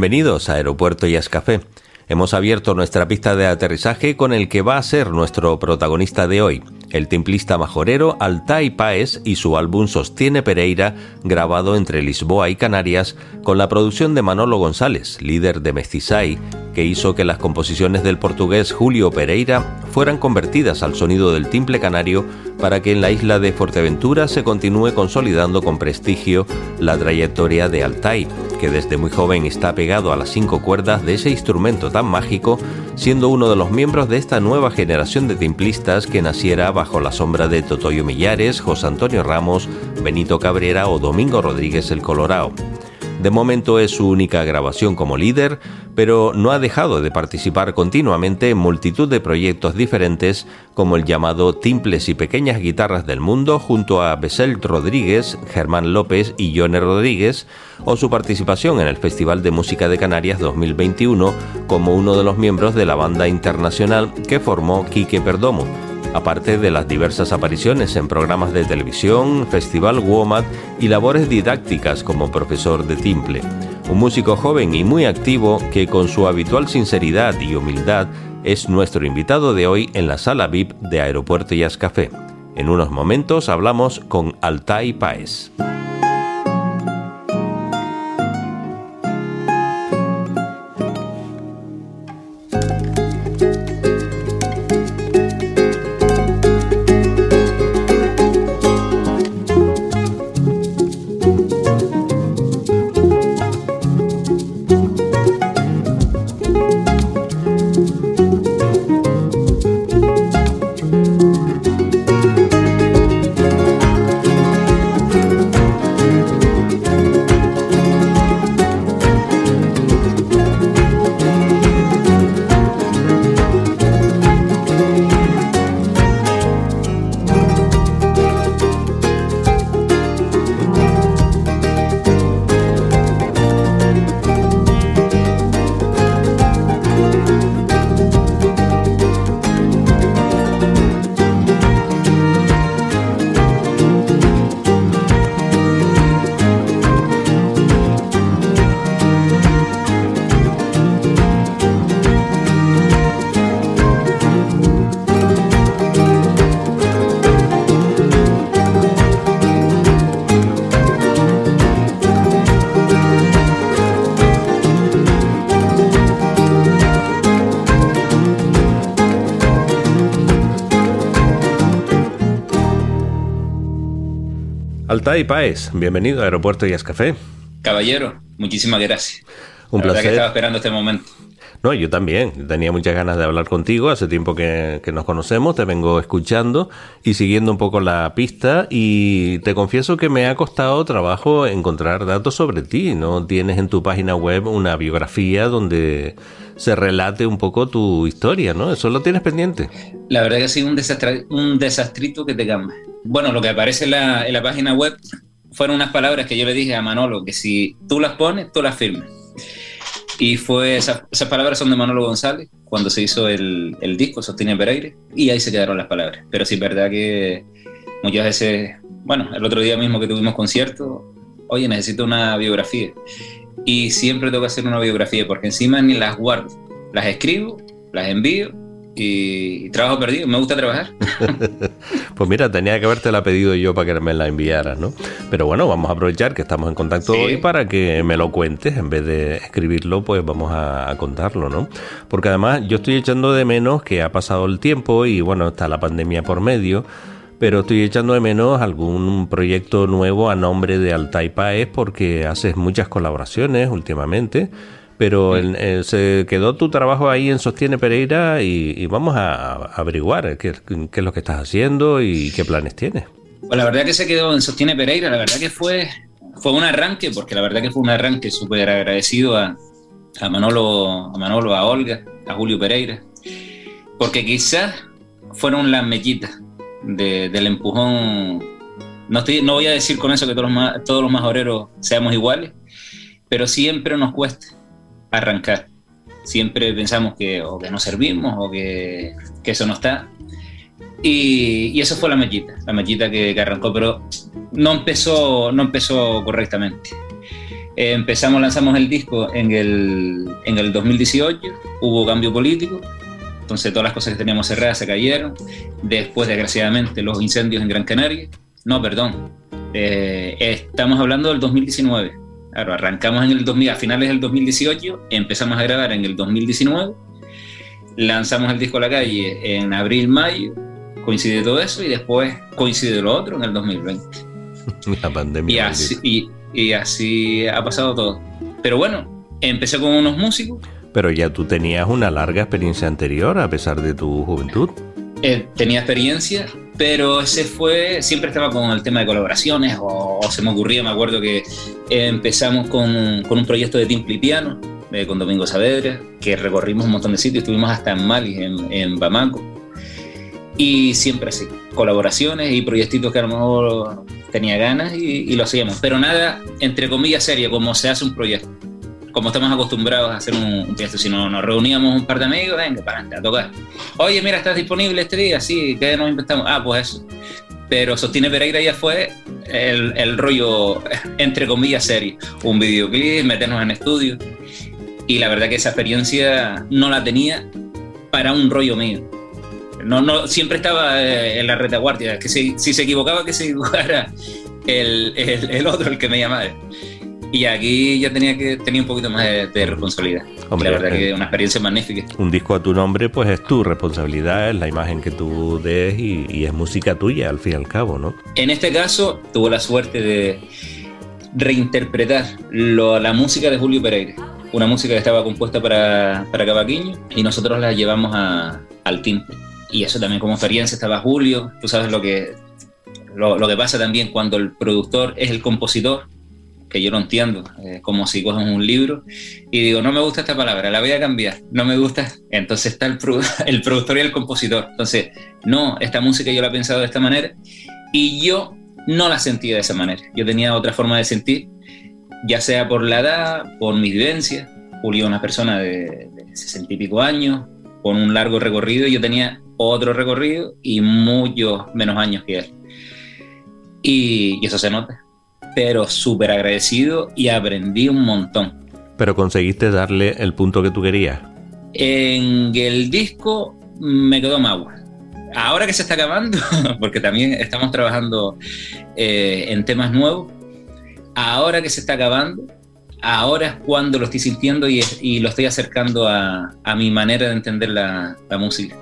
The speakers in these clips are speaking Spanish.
Bienvenidos a Aeropuerto Jazz Café. Hemos abierto nuestra pista de aterrizaje con el que va a ser nuestro protagonista de hoy, el templista majorero Altai Paes y su álbum Sostiene Pereira, grabado entre Lisboa y Canarias, con la producción de Manolo González, líder de Mestizai, que hizo que las composiciones del portugués Julio Pereira fueran convertidas al sonido del timple canario para que en la isla de Fuerteventura se continúe consolidando con prestigio la trayectoria de Altai, que desde muy joven está pegado a las cinco cuerdas de ese instrumento tan mágico, siendo uno de los miembros de esta nueva generación de timplistas que naciera bajo la sombra de Totoyo Millares, José Antonio Ramos, Benito Cabrera o Domingo Rodríguez el Colorado. De momento es su única grabación como líder, pero no ha dejado de participar continuamente en multitud de proyectos diferentes como el llamado Timples y Pequeñas Guitarras del Mundo junto a Besel Rodríguez, Germán López y Yone Rodríguez, o su participación en el Festival de Música de Canarias 2021 como uno de los miembros de la banda internacional que formó Quique Perdomo aparte de las diversas apariciones en programas de televisión, Festival WOMAD y labores didácticas como profesor de timple. Un músico joven y muy activo que con su habitual sinceridad y humildad es nuestro invitado de hoy en la sala VIP de Aeropuerto Jazz Café. En unos momentos hablamos con Altai Paez. Altai Paez, bienvenido a Aeropuerto y Café. Caballero, muchísimas gracias. Un placer. que estaba esperando este momento. No, yo también. Tenía muchas ganas de hablar contigo. Hace tiempo que, nos conocemos, te vengo escuchando y siguiendo un poco la pista. Y te confieso que me ha costado trabajo encontrar datos sobre ti. No tienes en tu página web una biografía donde se relate un poco tu historia, ¿no? Eso lo tienes pendiente. La verdad que ha sido un, un desastrito que te cambia. Bueno, lo que aparece en la, página web fueron unas palabras que yo le dije a Manolo, que si tú las pones, tú las firmes. Y fue esas, palabras son de Manolo González cuando se hizo el, el disco Sostiene Pereire y ahí se quedaron las palabras. Pero sí es verdad que muchas veces, bueno, el otro día mismo que tuvimos concierto, oye, necesito una biografía y siempre tengo que hacer una biografía porque encima ni las guardo, las escribo, las envío y, trabajo perdido, me gusta trabajar. pues mira, tenía que haberte la pedido yo para que me la enviaras, ¿no? Pero bueno, vamos a aprovechar que estamos en contacto hoy para que me lo cuentes, en vez de escribirlo, pues vamos a, a, contarlo, ¿no? Porque además yo estoy echando de menos que ha pasado el tiempo y bueno, está la pandemia por medio pero estoy echando de menos algún proyecto nuevo a nombre de Altai Paez porque haces muchas colaboraciones últimamente, pero eh, se quedó tu trabajo ahí en Sostiene Pereira y, vamos a, averiguar qué, es lo que estás haciendo y qué planes tienes. Pues la verdad que se quedó en Sostiene Pereira, la verdad que fue, fue un arranque, porque la verdad que fue un arranque súper agradecido a, a, Manolo, a Manolo, a Olga, a Julio Pereira, porque quizás fueron las mellitas del empujón. No, estoy, no voy a decir con eso que todos los, todos los majoreros seamos iguales, pero siempre nos cuesta arrancar. Siempre pensamos que o que no servimos o que, que eso no está. Y, y, eso fue la mellita, la mellita que, que, arrancó, pero no empezó, no empezó correctamente. Eh, empezamos, lanzamos el disco en el, en el 2018, hubo cambio político, entonces todas las cosas que teníamos cerradas se cayeron. Después, desgraciadamente, los incendios en Gran Canaria. No, perdón. Eh, estamos hablando del 2019. Claro, arrancamos en el 2000, a finales del 2018, empezamos a grabar en el 2019, lanzamos el disco a la calle en abril, mayo, coincide todo eso y después coincide lo otro en el 2020. La pandemia. Y así, y así ha pasado todo. Pero bueno, empecé con unos músicos pero ya tú tenías una larga experiencia anterior a pesar de tu juventud. Eh, tenía experiencia, pero ese fue, siempre estaba con el tema de colaboraciones o, se me ocurría, me acuerdo que empezamos con, con un proyecto de y piano eh, con Domingo Saavedra, que recorrimos un montón de sitios, estuvimos hasta en Mali, en, en Bamako, y siempre así, colaboraciones y proyectitos que a lo mejor tenía ganas y, y lo hacíamos, pero nada, entre comillas, serio, como se hace un proyecto como estamos acostumbrados a hacer un, un si no, nos reuníamos un par de amigos, venga, para adelante, a tocar. Oye, mira, ¿estás disponible este día? Sí, ¿qué nos inventamos? Ah, pues eso. Pero Sostiene Pereira ya fue el, el rollo, entre comillas, serio. Un videoclip, meternos en estudio. Y la verdad que esa experiencia no la tenía para un rollo mío. No, no, siempre estaba eh, en la retaguardia, que si, si se equivocaba, que se equivocara el, el, el otro, el que me llamaba. Y aquí ya tenía que tenía un poquito más de, de responsabilidad. Hombre, la verdad eh, que una experiencia magnífica. Un disco a tu nombre, pues es tu responsabilidad, es la imagen que tú des y, y es música tuya, al fin y al cabo, ¿no? En este caso, tuve la suerte de reinterpretar lo- la música de Julio Pereira. Una música que estaba compuesta para, para Cavaquinho y nosotros la llevamos a- al timbre. Y eso también como experiencia estaba Julio. Tú sabes lo que, lo, lo que pasa también cuando el productor es el compositor, que yo no entiendo, es como si coges un libro y digo, no me gusta esta palabra, la voy a cambiar, no me gusta, entonces está el, el productor y el compositor. Entonces, no, esta música yo la he pensado de esta manera y yo no la sentía de esa manera. Yo tenía otra forma de sentir, ya sea por la edad, por mis vivencias. Julio una persona de, de 60 y pico años, con un largo recorrido, yo tenía otro recorrido y muchos menos años que él. Y, y eso se nota. Pero súper agradecido y aprendí un montón. Pero conseguiste darle el punto que tú querías. En el disco me quedó magua. Ahora que se está acabando, porque también estamos trabajando eh, en temas nuevos, ahora que se está acabando, ahora es cuando lo estoy sintiendo y, y lo estoy acercando a, a, mi manera de entender la, la música.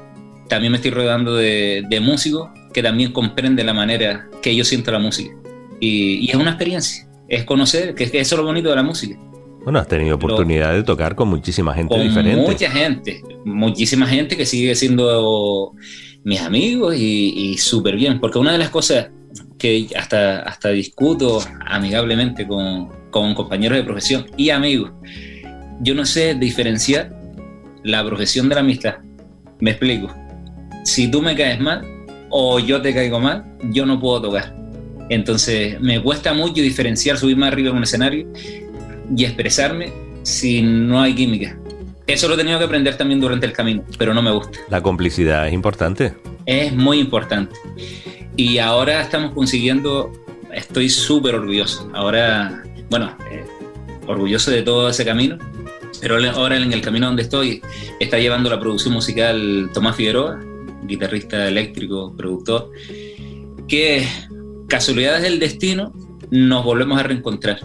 También me estoy rodeando de, de, músicos que también comprenden la manera que yo siento la música. Y, y es una experiencia, es conocer, que, que eso es lo bonito de la música. Bueno, has tenido oportunidad de tocar con muchísima gente con diferente. Mucha gente, muchísima gente que sigue siendo mis amigos y, y súper bien, porque una de las cosas que hasta, hasta discuto amigablemente con, con compañeros de profesión y amigos, yo no sé diferenciar la profesión de la amistad. Me explico. Si tú me caes mal o yo te caigo mal, yo no puedo tocar. Entonces me cuesta mucho diferenciar, subirme arriba en un escenario y expresarme si no hay química. Eso lo he tenido que aprender también durante el camino, pero no me gusta. La complicidad es importante. Es muy importante. Y ahora estamos consiguiendo, estoy súper orgulloso. Ahora, bueno, eh, orgulloso de todo ese camino, pero ahora en el camino donde estoy está llevando la producción musical Tomás Figueroa, guitarrista eléctrico, productor, que casualidades del destino nos volvemos a reencontrar.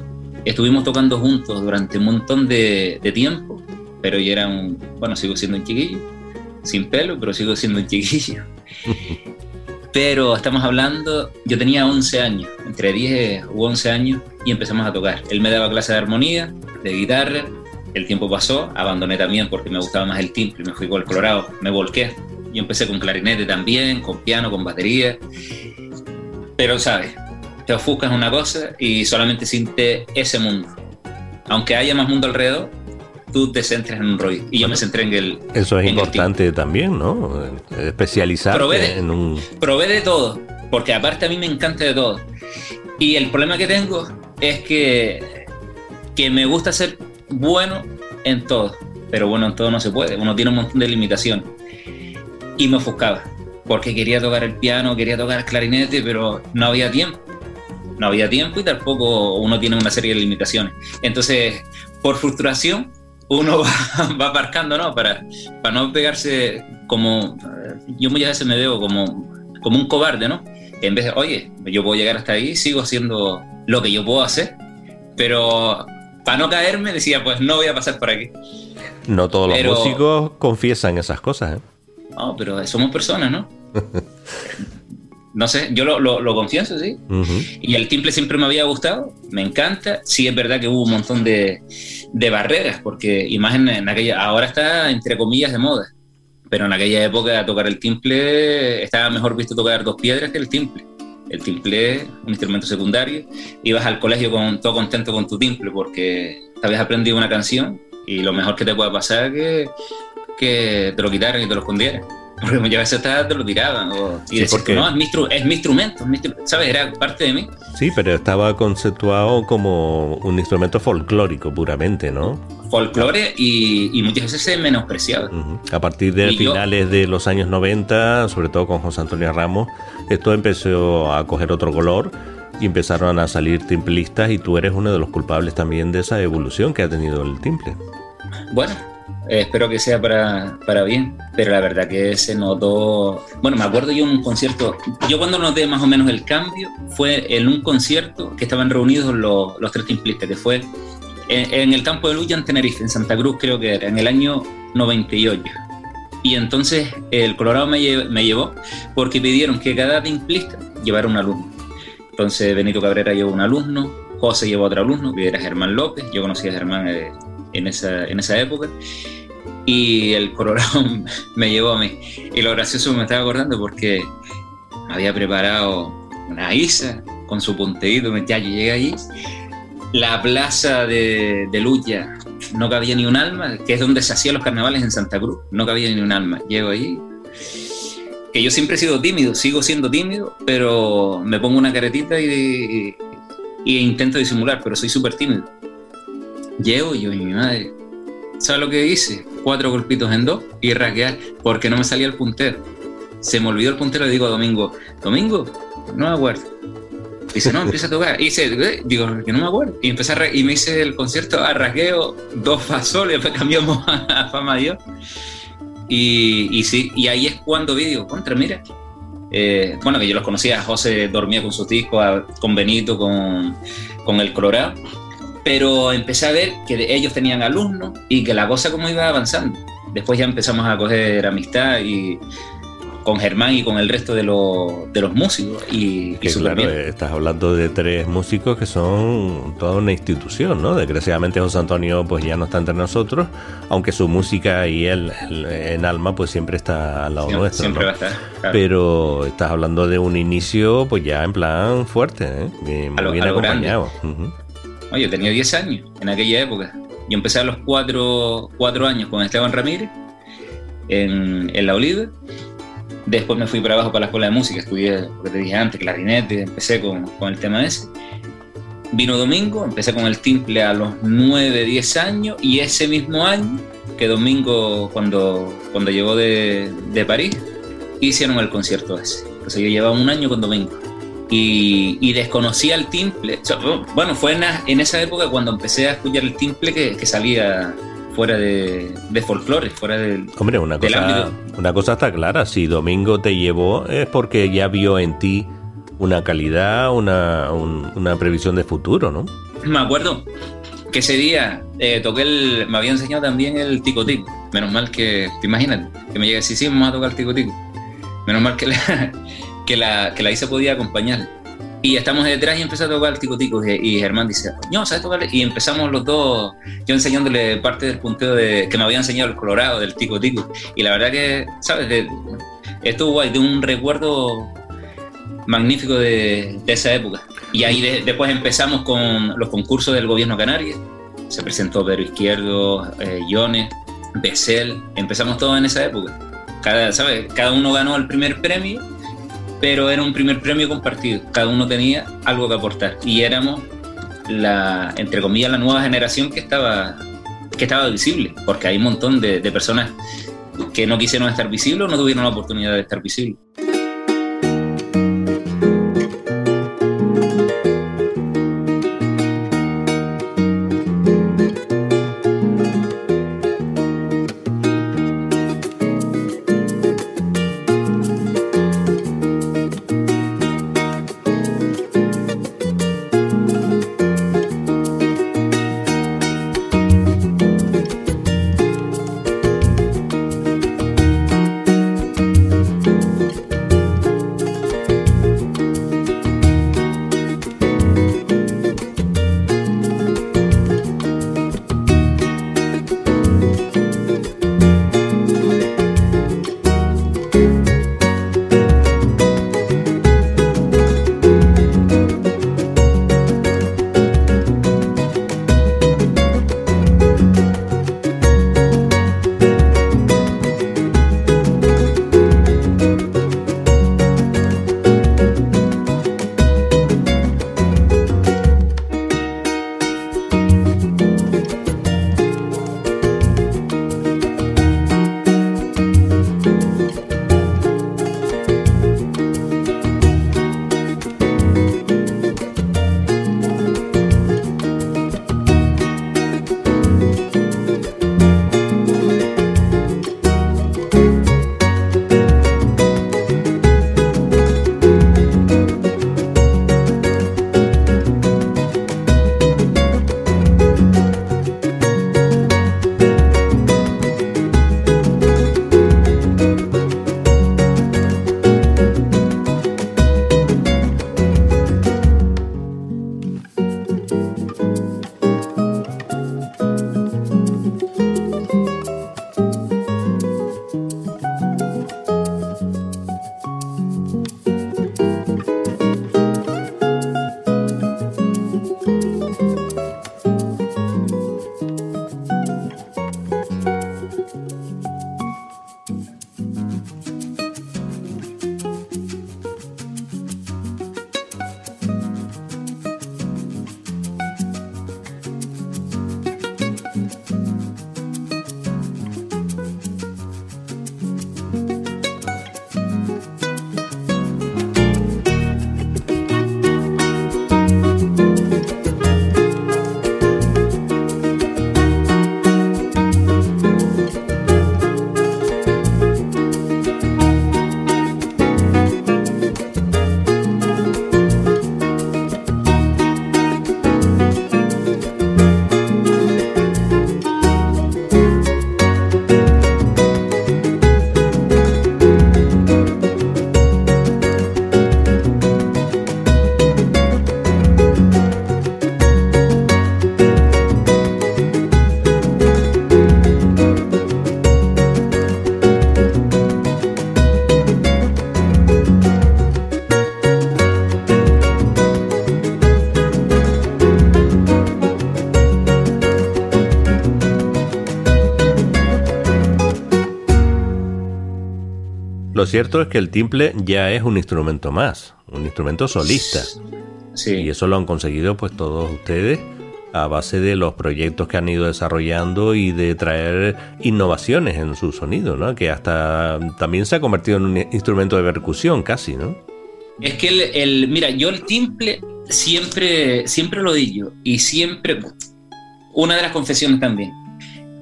Estuvimos tocando juntos durante un montón de, de tiempo, pero yo era un, bueno, sigo siendo un chiquillo, sin pelo, pero sigo siendo un chiquillo. Pero estamos hablando, yo tenía 11 años, entre 10 u 11 años, y empezamos a tocar. Él me daba clase de armonía, de guitarra, el tiempo pasó, abandoné también porque me gustaba más el timbre, me fui con el colorado, me volqué. Yo empecé con clarinete también, con piano, con batería. Pero, ¿sabes? Te ofuscas una cosa y solamente sientes ese mundo. Aunque haya más mundo alrededor, tú te centres en un rollo. Y yo me centré en el. Eso es importante también, ¿no? De, en un. Probé de todo, porque aparte a mí me encanta de todo. Y el problema que tengo es que, que me gusta ser bueno en todo, pero bueno en todo no se puede. Uno tiene un montón de limitaciones. Y me ofuscaba, porque quería tocar el piano, quería tocar el clarinete, pero no había tiempo. No había tiempo y tampoco uno tiene una serie de limitaciones. Entonces, por frustración, uno va, va aparcando, ¿no? Para, para no pegarse como... Yo muchas veces me veo como, como un cobarde, ¿no? En vez de, oye, yo puedo llegar hasta ahí, sigo haciendo lo que yo puedo hacer, pero para no caerme decía, pues no voy a pasar por aquí. No todos pero, los músicos confiesan esas cosas, ¿eh? No, pero somos personas, ¿no? no sé, yo lo, lo, lo confieso, sí. Uh -huh. Y el timple siempre me había gustado, me encanta. Sí, es verdad que hubo un montón de, de barreras, porque imagen en aquella, ahora está entre comillas de moda. pero en aquella época tocar el timple estaba mejor visto tocar dos piedras que el timple. El timple, un instrumento secundario, ibas al colegio con, todo contento con tu timple porque habías aprendido una canción y lo mejor que te puede pasar es que, que te lo quitaran y te lo escondieran. Porque muchas veces te, lo tiraban. O, y Sí, decías, porque- no, es mi, es mi instrumento, es mi instru- ¿sabes? Era parte de mí. Sí, pero estaba conceptuado como un instrumento folclórico puramente, ¿no? Folclore y, y muchas veces se menospreciaba. A partir de Y yo- finales de los años 90, sobre todo con José Antonio Ramos, esto empezó a coger otro color y empezaron a salir timplistas y tú eres uno de los culpables también de esa evolución que ha tenido el timple. Bueno, eh, espero que sea para, para bien, pero la verdad que se notó. Bueno, me acuerdo yo en un concierto. Yo cuando noté más o menos el cambio fue en un concierto que estaban reunidos los, los tres timplistas, que fue en, en el campo de lucha en Tenerife, en Santa Cruz, creo que era, en el año 98. Y entonces el Colorado me, lle- me llevó porque pidieron que cada timplista llevara un alumno. Entonces Benito Cabrera llevó un alumno, José llevó otro alumno, que era Germán López. Yo conocí a Germán eh, en, esa, en esa época. Y el Colorado me llevó a mí. Y lo gracioso me estaba acordando porque había preparado una Isa con su punteíto. Ya yo llegué allí. La plaza de, de Lucha no cabía ni un alma, que es donde se hacían los carnavales en Santa Cruz. No cabía ni un alma. Llego allí. Que yo siempre he sido tímido, sigo siendo tímido, pero me pongo una caretita y, y intento disimular, pero soy súper tímido. Llego yo y mi madre, ¿sabes lo que hice? Cuatro golpitos en dos y raquear, porque no me salía el puntero. Se me olvidó el puntero y digo a Domingo, Domingo, no me acuerdo. Dice, no, empieza a tocar. Dice, "Eh", digo, que no me acuerdo. Y empecé a y me hice el concierto a raqueo, dos fa sol, y después cambiamos a fa mayor. Y, y sí, y ahí es cuando vi, digo, contra, mira. Eh, bueno, que yo los conocía, José dormía con sus discos, a- con Benito, con, con el Colorado, pero empecé a ver que ellos tenían alumnos y que la cosa como iba avanzando. Después ya empezamos a coger amistad y con Germán y con el resto de, los- de los músicos y, y Que súper claro, bien. estás hablando de tres músicos que son toda una institución, ¿no? Desgraciadamente José Antonio pues ya no está entre nosotros, aunque su música y él, en alma pues siempre está al lado Siempre- nuestro, siempre ¿no? va a estar, claro. Pero estás hablando de un inicio pues ya en plan fuerte, ¿eh? Bien- lo- bien a lo grande. Ujú. Oye, tenía 10 años en aquella época. Yo empecé a los 4 cuatro, años con Esteban Ramírez en, en La Oliva. Después me fui para abajo para la escuela de música, estudié, lo que te dije antes, clarinete, empecé con, con el tema ese. Vino Domingo, empecé con el timple a los 9, 10 años y ese mismo año que Domingo, cuando, cuando llegó de, de París, hicieron el concierto ese. Entonces yo llevaba un año con Domingo y, y desconocía el timple. Bueno, fue en, esa época cuando empecé a escuchar el timple que, que salía fuera de, de folclore, fuera del, Hombre, una del cosa, ámbito. una cosa está clara, si Domingo te llevó es porque ya vio en ti una calidad, una, un- una previsión de futuro, ¿no? Me acuerdo que ese día eh, toqué el. Me había enseñado también el tico tico. Menos mal que. Te imaginas que me llega sí, sí, vamos a tocar el tico tico. Menos mal que la, que la, que la Isa podía acompañar. Y estamos detrás y empecé a tocar tico tico. Y, y Germán dice, no, ¿sabes tocar? Y empezamos los dos, yo enseñándole parte del punteo de, que me había enseñado el Colorado, del tico tico. Y la verdad que, ¿sabes? De, estuvo guay, de un recuerdo magnífico de, de esa época. Y ahí de- después empezamos con los concursos del gobierno canario. Se presentó Pedro Izquierdo, eh, Jones, Becel. Empezamos todos en esa época. Cada, ¿sabes? Cada uno ganó el primer premio, pero era un primer premio compartido. Cada uno tenía algo que aportar. Y éramos la, entre comillas, la nueva generación que estaba, que estaba visible. Porque hay un montón de, de personas que no quisieron estar visibles o no tuvieron la oportunidad de estar visibles. Cierto es que el timple ya es un instrumento más, un instrumento solista. Sí. Y eso lo han conseguido pues todos ustedes a base de los proyectos que han ido desarrollando y de traer innovaciones en su sonido, ¿no? Que hasta también se ha convertido en un instrumento de percusión casi, ¿no? Es que el, el mira, yo el timple siempre, siempre lo digo y siempre, una de las confesiones también,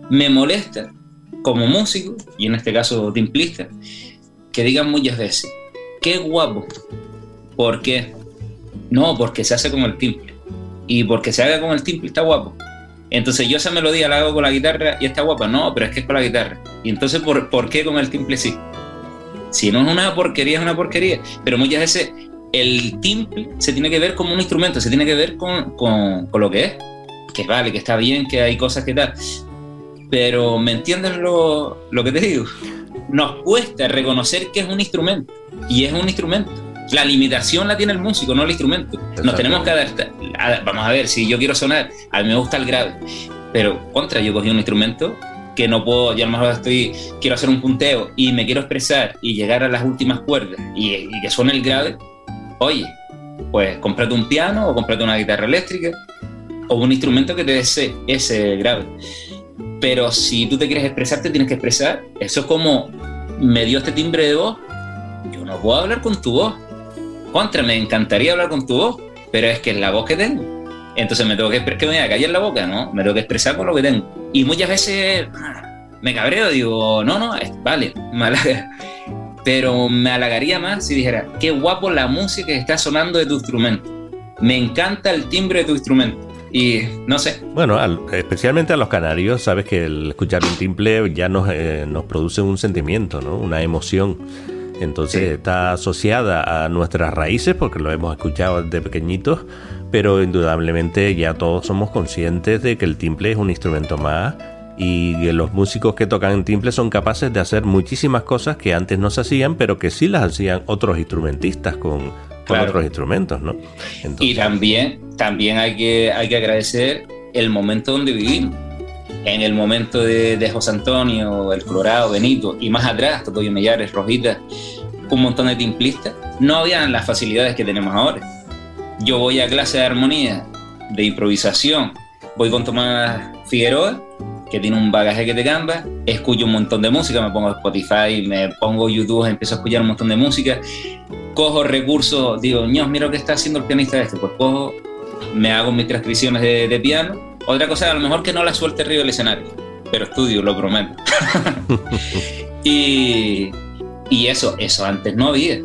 me molesta como músico, y en este caso timplista, que digan muchas veces, qué guapo, ¿por qué? No, porque se hace con el timple. Y porque se haga con el timple está guapo. Entonces yo esa melodía la hago con la guitarra y está guapa. No, pero es que es con la guitarra. Y entonces, ¿por, ¿por qué con el timple sí? Si no es una porquería, es una porquería. Pero muchas veces el timple se tiene que ver como un instrumento, se tiene que ver con, con, con lo que es. Que vale, que está bien, que hay cosas que tal. Pero ¿me entiendes lo, lo que te digo? Nos cuesta reconocer que es un instrumento. Y es un instrumento. La limitación la tiene el músico, no el instrumento. Nos tenemos que adaptar. Vamos a ver, si yo quiero sonar, a mí me gusta el grave, pero contra, yo cogí un instrumento que no puedo, yo a lo mejor estoy, quiero hacer un punteo y me quiero expresar y llegar a las últimas cuerdas y, y que suene el grave, oye, pues cómprate un piano o cómprate una guitarra eléctrica o un instrumento que te dé ese, ese grave. Pero si tú te quieres expresar, te tienes que expresar. Eso es como me dio este timbre de voz, yo no puedo hablar con tu voz. Contra, me encantaría hablar con tu voz, pero es que es la voz que tengo. Entonces me tengo que que me voy a callar la boca, ¿no? Me tengo que expresar con lo que tengo. Y muchas veces me cabreo, digo, no, no, vale, me halaga. Pero me halagaría más si dijera, qué guapo la música que está sonando de tu instrumento. Me encanta el timbre de tu instrumento. Y no sé. Bueno, al, especialmente a los canarios, sabes que el escuchar un timple ya nos, eh, nos produce un sentimiento, ¿no? Una emoción. Entonces sí. está asociada a nuestras raíces porque lo hemos escuchado desde pequeñitos, pero indudablemente ya todos somos conscientes de que el timple es un instrumento más y que los músicos que tocan timple son capaces de hacer muchísimas cosas que antes no se hacían, pero que sí las hacían otros instrumentistas con, con claro. otros instrumentos, ¿no? Entonces, y también, también hay, que, hay que agradecer el momento donde vivimos. En el momento de, de José Antonio, El Colorado, Benito y más atrás, Totoyo Mellares, Rosita, un montón de timplistas, no habían las facilidades que tenemos ahora. Yo voy a clase de armonía, de improvisación, voy con Tomás Figueroa, que tiene un bagaje que te cambia, escucho un montón de música, me pongo Spotify, me pongo YouTube, empiezo a escuchar un montón de música, cojo recursos, digo, ños, mira lo que está haciendo el pianista este, pues cojo, me hago mis transcripciones de, de piano. Otra cosa, a lo mejor que no la suelte arriba del escenario, pero estudio, lo prometo. y, y eso, eso antes no había.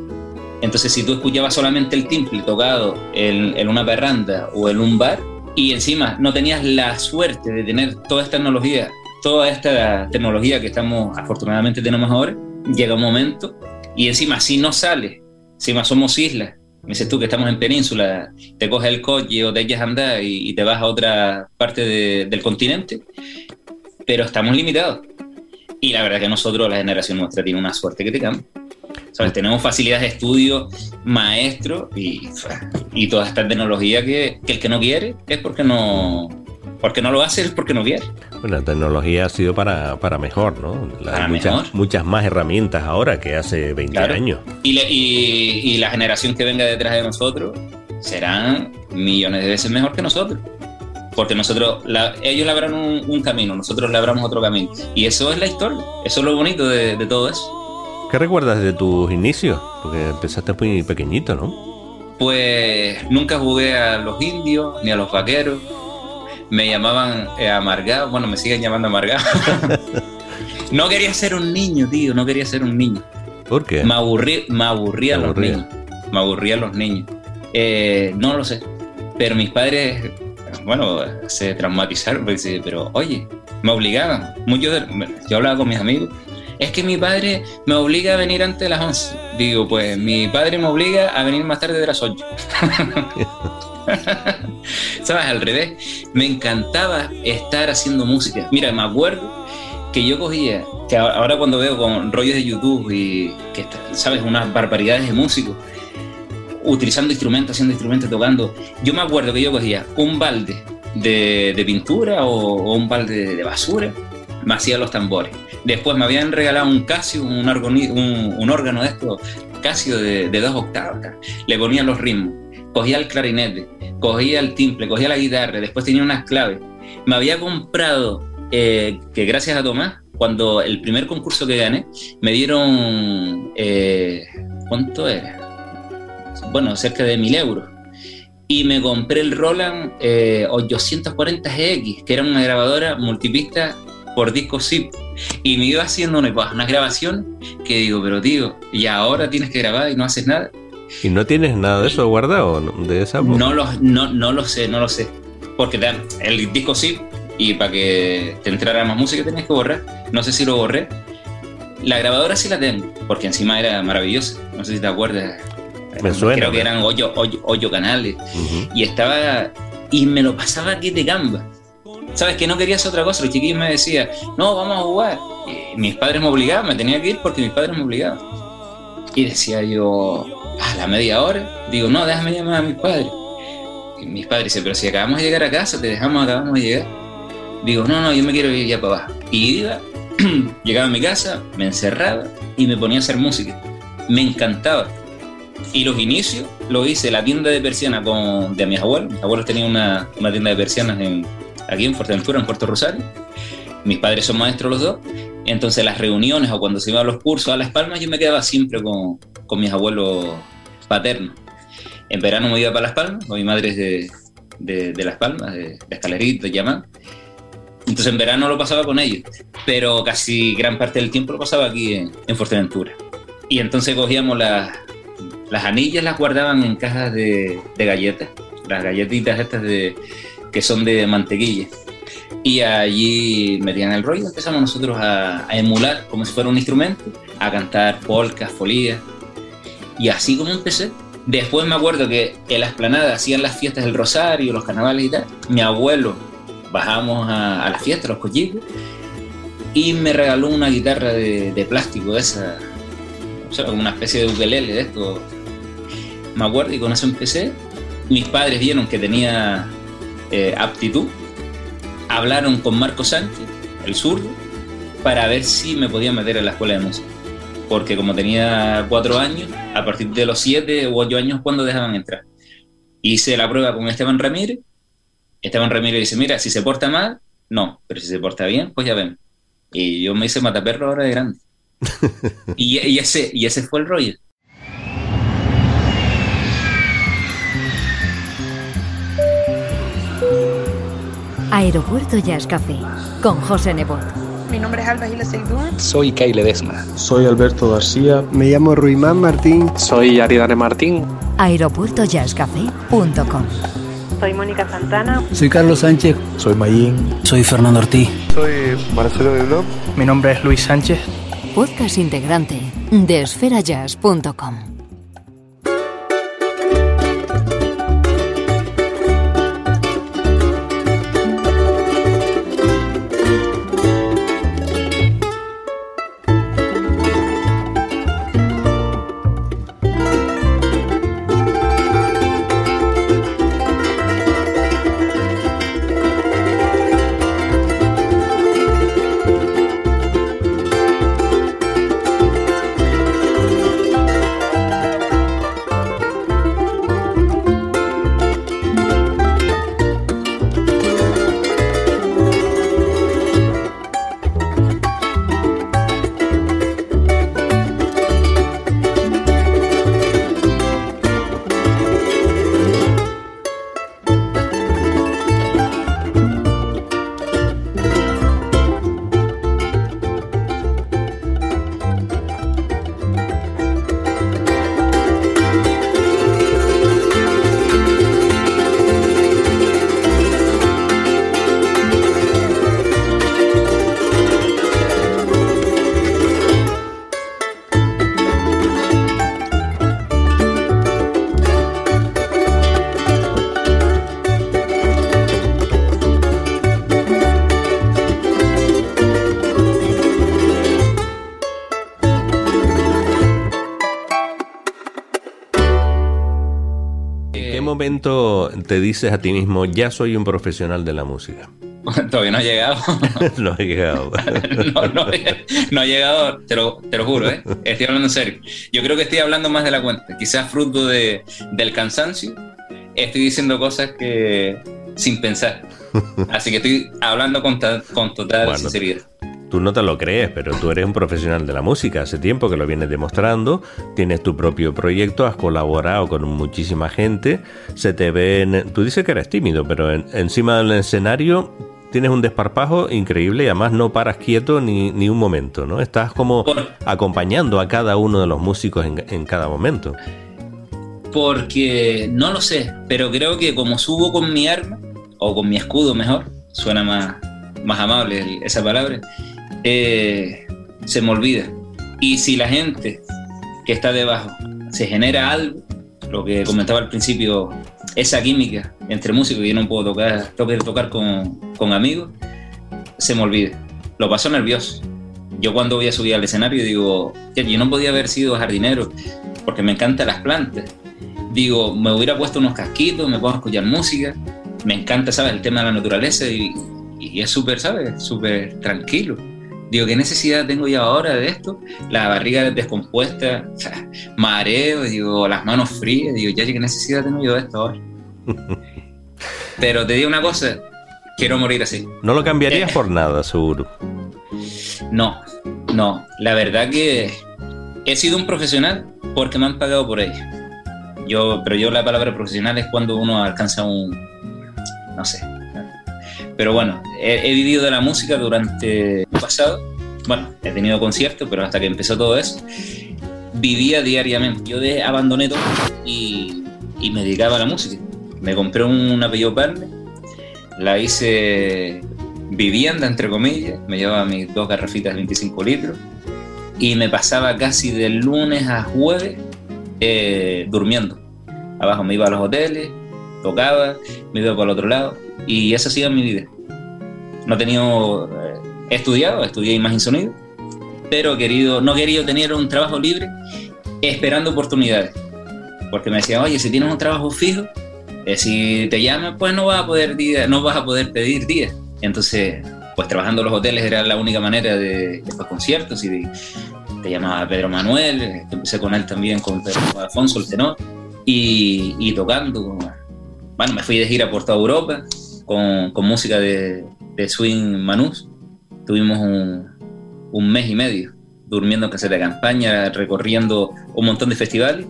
Entonces, si tú escuchabas solamente el timple tocado en, en, una parranda o en un bar y encima no tenías la suerte de tener toda esta tecnología, toda esta tecnología que estamos, afortunadamente tenemos ahora, llega un momento y encima si no sales, encima somos islas, me dices tú que estamos en península, te coges el coche o te echas a andar y, y te vas a otra parte de, del continente, pero estamos limitados. Y la verdad que nosotros, la generación nuestra, tiene una suerte que te cambia. ¿Sabes? Tenemos facilidades de estudio, maestro y, y toda esta tecnología que, que, el que no quiere es porque no, porque no lo hace, es porque no quiere. Bueno, la tecnología ha sido para, para mejor, ¿no? La, para muchas, mejor. muchas más herramientas ahora que hace 20 claro. años. Y, le, y, y la generación que venga detrás de nosotros serán millones de veces mejor que nosotros porque nosotros, la, ellos labran un, un, camino, nosotros labramos otro camino. Y eso es la historia, eso es lo bonito de, de, todo eso. ¿Qué recuerdas de tus inicios? Porque empezaste muy pequeñito, ¿no? Pues nunca jugué a los indios ni a los vaqueros. Me llamaban eh, amargado, bueno, me siguen llamando amargado. no quería ser un niño, tío, no quería ser un niño. ¿Por qué? Me, aburrí, me aburría los niños. Me aburrían los niños. Eh, no lo sé. Pero mis padres bueno, se traumatizaron, pero oye, me obligaban. Muchos de, yo hablaba con mis amigos, es que mi padre me obliga a venir antes de las 11. Digo, pues mi padre me obliga a venir más tarde de las 8. ¿Sabes? Al revés, me encantaba estar haciendo música. Mira, me acuerdo que yo cogía, que ahora cuando veo con rollos de YouTube y que, ¿sabes? Unas barbaridades de músicos utilizando instrumentos, haciendo instrumentos, tocando. Yo me acuerdo que yo cogía un balde de, de pintura o, o, un balde de basura, me hacía los tambores. Después me habían regalado un Casio, un, un, órgano de esto, Casio de, de dos octavas. Le ponía los ritmos, cogía el clarinete, cogía el timple, cogía la guitarra, después tenía unas claves. Me había comprado, eh, que gracias a Tomás, cuando el primer concurso que gané, me dieron, eh, ¿cuánto era? Bueno, cerca de mil euros. Y me compré el Roland 840 GX, que era una grabadora multipista por disco zip. Y me iba haciendo una, una grabación que digo, pero tío, y ahora tienes que grabar y no haces nada. ¿Y no tienes nada de eso guardado de esa No lo, no, no lo sé, no lo sé. Porque el disco zip y para que te entrara más música tenías que borrar. No sé si lo borré. La grabadora sí la tengo, porque encima era maravillosa. No sé si te acuerdas. Me suena. Creo que eran ocho, ocho, canales. Y estaba. Y me lo pasaba aquí de gamba. ¿Sabes? Que no quería hacer otra cosa. Los chiquillos me decían, no, vamos a jugar. Y mis padres me obligaban, me tenía que ir porque mis padres me obligaban. Y decía yo, a la media hora, digo, no, déjame llamar a mis padres. Y mis padres dicen, pero si acabamos de llegar a casa, te dejamos, acabamos de llegar. Digo, no, no, yo me quiero ir ya para abajo. Y iba, llegaba a mi casa, me encerraba y me ponía a hacer música. Me encantaba. Y los inicios lo hice la tienda de persianas con, de mis abuelos. Mis abuelos tenían una, una tienda de persianas en, aquí en Fuerteventura, en Puerto Rosario. Mis padres son maestros los dos. Entonces las reuniones o cuando se iban los cursos a Las Palmas, yo me quedaba siempre con, con mis abuelos paternos. En verano me iba para Las Palmas, mi madre es de, de, de Las Palmas, de, de Escalerita, de Yamán. Entonces en verano lo pasaba con ellos, pero casi gran parte del tiempo lo pasaba aquí en, en Fuerteventura. Y entonces cogíamos las, las anillas, las guardaban en cajas de, de galletas, las galletitas estas de, que son de mantequilla. Y allí metían el rollo, empezamos nosotros a, a emular como si fuera un instrumento, a cantar polcas, folías. Y así como empecé. Después me acuerdo que en la esplanada hacían las fiestas del Rosario, los carnavales y tal. Mi abuelo bajamos a, a la fiesta, los cochicos, y me regaló una guitarra de, plástico, de esa, o sea, una especie de ukelele de esto. Me acuerdo y con eso empecé. Mis padres vieron que tenía eh, aptitud, hablaron con Marco Sánchez, el zurdo, para ver si me podía meter en la escuela de música. Porque como tenía cuatro años, a partir de los siete u ocho años, cuando dejaban entrar? Hice la prueba con Esteban Ramírez Esteban Ramírez dice, mira, si se porta mal, no, pero si se porta bien, pues ya ven. Y yo me hice mataperro ahora de grande. y, y, ese, y ese fue el rollo. Aeropuerto Jazz Café con José Nebot. Mi nombre es Alba Giles Seidún. Soy Kay Ledesma. Soy Alberto García. Me llamo Ruimán Martín. Soy Aridane Martín. Aeropuertojazzcafé.com soy Mónica Santana. Soy Carlos Sánchez. Soy Mayín. Soy Fernando Ortiz. Soy Marcelo de Blog. Mi nombre es Luis Sánchez. Podcast integrante de esferajazz.com. te dices a ti mismo, ya soy un profesional de la música? Todavía no ha llegado. no ha llegado. no, no, llegado, te lo, te lo juro, ¿eh? Estoy hablando en serio. Yo creo que estoy hablando más de la cuenta. Quizás fruto de, del cansancio. Estoy diciendo cosas que sin pensar. Así que estoy hablando con, con total bueno, sinceridad. Tú no te lo crees, pero tú eres un profesional de la música. Hace tiempo que lo vienes demostrando. Tienes tu propio proyecto, has colaborado con muchísima gente. Se te ven. Tú dices que eres tímido, pero encima del escenario tienes un desparpajo increíble y además no paras quieto ni, ni un momento, ¿no? Estás como acompañando a cada uno de los músicos en, en cada momento. Porque no lo sé, pero creo que como subo con mi arma, o con mi escudo mejor, suena más, más amable esa palabra, eh, se me olvida. Y si la gente que está debajo se genera algo, lo que comentaba al principio, esa química entre músicos que yo no puedo tocar, tengo que tocar con, amigos, se me olvida. Lo paso nervioso. Yo cuando voy a subir al escenario digo, yo no podía haber sido jardinero porque me encantan las plantas. Digo, me hubiera puesto unos casquitos, me puedo escuchar música, me encanta, ¿sabes? El tema de la naturaleza y, y es súper, ¿sabes? Súper tranquilo. Digo, ¿qué necesidad tengo yo ahora de esto? La barriga descompuesta, mareo, digo, las manos frías, digo, ya, ¿qué necesidad tengo yo de esto ahora? Pero te digo una cosa, quiero morir así. No lo cambiarías eh. por nada, seguro. No, no. La verdad que he sido un profesional porque me han pagado por ello. Yo, pero yo la palabra profesional es cuando uno alcanza un, no sé, pero bueno, he, vivido de la música durante el pasado. Bueno, he tenido conciertos, pero hasta que empezó todo eso, vivía diariamente. Yo de, abandoné todo y, y, me dedicaba a la música. Me compré un apellido Perle, la hice vivienda, entre comillas, me llevaba mis dos garrafitas de 25 litros y me pasaba casi de lunes a jueves eh, durmiendo. Abajo me iba a los hoteles, tocaba, me iba para el otro lado y esa ha sido mi vida. No he tenido, eh, he estudiado, estudié imagen sonido, pero querido, no he querido tener un trabajo libre esperando oportunidades. Porque me decían, oye, si tienes un trabajo fijo, eh, si te llaman, pues no vas a poder, no vas a poder pedir días. Entonces, pues trabajando en los hoteles era la única manera de, después conciertos y te llamaba Pedro Manuel, empecé con él también, con Pedro Alfonso, el tenor, y, y tocando. Bueno, me fui de gira por toda Europa, con, con música de, de, Swing Manús. Tuvimos un, un, mes y medio durmiendo en caseta de campaña, recorriendo un montón de festivales,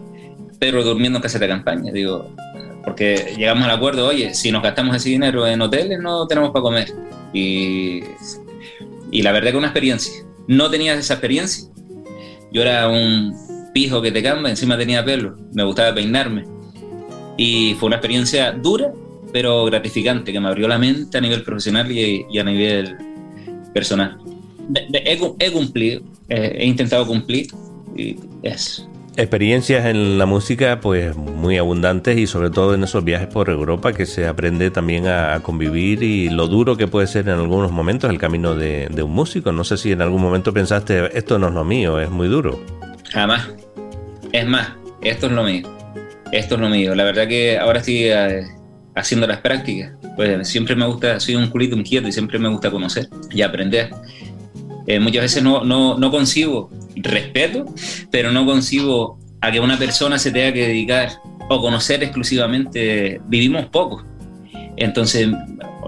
pero durmiendo en caseta de campaña. Digo, porque llegamos al acuerdo, oye, si nos gastamos ese dinero en hoteles, no tenemos para comer. Y, y la verdad que una experiencia. No tenía esa experiencia. Yo era un pijo que te camba, encima tenía pelo, me gustaba peinarme. Y fue una experiencia dura, pero gratificante, que me abrió la mente a nivel profesional y, a nivel personal. he, cumplido, he intentado cumplir y es. Experiencias en la música pues muy abundantes y sobre todo en esos viajes por Europa que se aprende también a, convivir y lo duro que puede ser en algunos momentos el camino de, de, un músico. No sé si en algún momento pensaste esto no es lo mío, es muy duro. Jamás. Es más, esto es lo mío. Esto es lo mío. La verdad que ahora estoy eh, haciendo las prácticas. Pues siempre me gusta, soy un culito inquieto y siempre me gusta conocer y aprender. Eh, muchas veces no, no, no concibo respeto, pero no concibo a que una persona se tenga que dedicar o conocer exclusivamente. Vivimos poco. Entonces,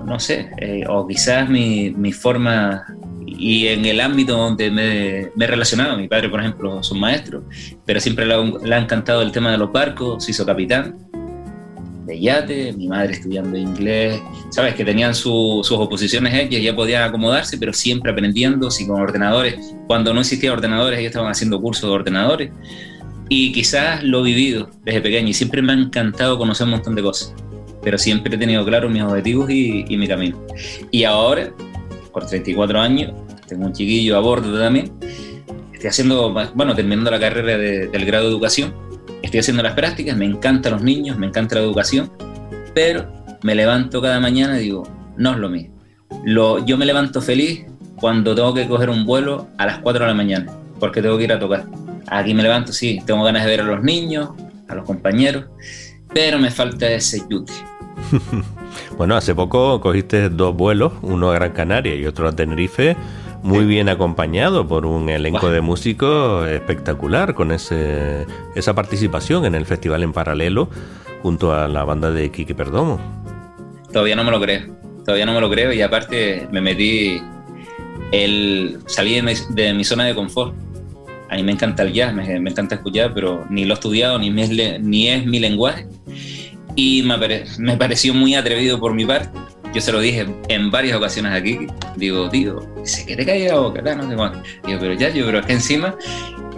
no sé, eh, o quizás mi, mi, forma y en el ámbito donde me, me, he relacionado, mi padre, por ejemplo, es un maestro, pero siempre le le ha encantado el tema de los barcos, se hizo capitán de yate, mi madre estudiando inglés, sabes que tenían sus oposiciones ellas, ya podían acomodarse, pero siempre aprendiendo, si con ordenadores, cuando no existían ordenadores, ellos estaban haciendo cursos de ordenadores. Y quizás lo he vivido desde pequeño y siempre me ha encantado conocer un montón de cosas, pero siempre he tenido claro mis objetivos y, y mi camino. Y ahora, por 34 años, tengo un chiquillo a bordo también, estoy haciendo, bueno, terminando la carrera del grado de educación estoy haciendo las prácticas, me encantan los niños, me encanta la educación, pero me levanto cada mañana y digo, no es lo mío. Lo, yo me levanto feliz cuando tengo que coger un vuelo a las 4 de la mañana, porque tengo que ir a tocar. Aquí me levanto, sí, tengo ganas de ver a los niños, a los compañeros, pero me falta ese yute. Bueno, hace poco cogiste dos vuelos, uno a Gran Canaria y otro a Tenerife, muy bien acompañado por un elenco de músicos espectacular con ese, esa participación en el festival en paralelo junto a la banda de Kiki Perdomo. Todavía no me lo creo, todavía no me lo creo y aparte me metí, el, salí de mi, de mi zona de confort. A mí me encanta el jazz, me, me encanta escuchar, pero ni lo he estudiado, ni, me, ni es mi lenguaje. Y me, me pareció muy atrevido por mi parte yo se lo dije en varias ocasiones aquí, digo, tío, sé que te cae la boca, no sé cuánto. Digo, pero ya, yo, pero es que encima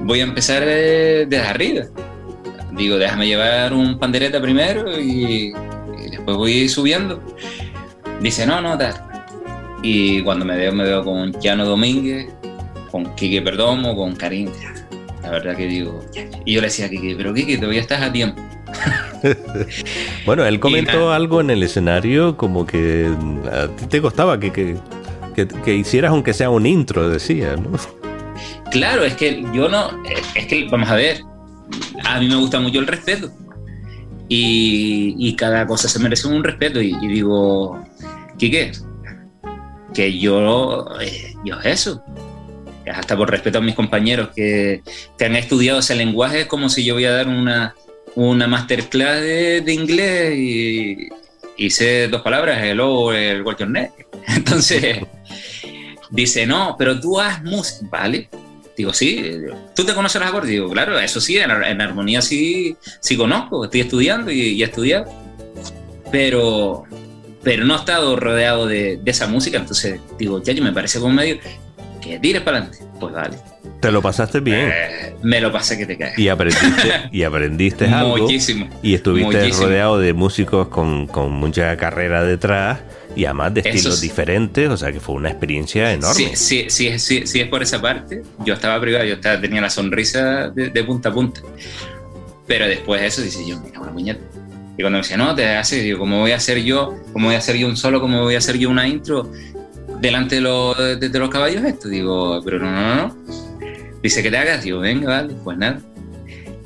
voy a empezar eh, desde arriba. Digo, déjame llevar un pandereta primero y, después voy subiendo. Dice, no, no, tal. Y cuando me veo, me veo con Llano Domínguez, con Quique Perdomo, con Karim. La verdad que digo, y yo le decía a Quique, pero Quique, todavía estás a tiempo. bueno, él comentó algo en el escenario como que a ti te costaba que, que, que, hicieras aunque sea un intro, decía, ¿no? Claro, es que yo no, es que vamos a ver, a mí me gusta mucho el respeto. Y, y cada cosa se merece un respeto. Y, digo, ¿qué Que yo, eh, yo eso, hasta por respeto a mis compañeros que, que han estudiado ese lenguaje, es como si yo voy a dar una, una masterclass de, de inglés y hice dos palabras, el o el. Entonces, dice, no, pero tú haz música, ¿vale? Digo, sí, ¿tú te conoces los acordes? Digo, claro, eso sí, en, armonía sí, sí conozco, estoy estudiando y, y he estudiado, pero, pero no he estado rodeado de, de esa música, entonces digo, ya yo me parece como medio tires para adelante, pues vale. ¿Te lo pasaste bien? Eh, me lo pasé que te caes. Y aprendiste, y aprendiste algo. Muchísimo. Y estuviste rodeado de músicos con, con, mucha carrera detrás y además de estilos diferentes, o sea que fue una experiencia enorme. Sí, sí, sí, sí, es por esa parte. Yo estaba privado, yo estaba, tenía la sonrisa de, punta a punta. Pero después de eso dice yo, mira, una muñeca. Y cuando me decía, no, te hace, digo, ¿cómo voy a hacer yo? ¿Cómo voy a hacer yo un solo? ¿Cómo voy a hacer yo una intro? Delante de los, de, los caballos esto. Digo, pero no, no, no. Dice que te hagas, digo, venga, vale, pues nada.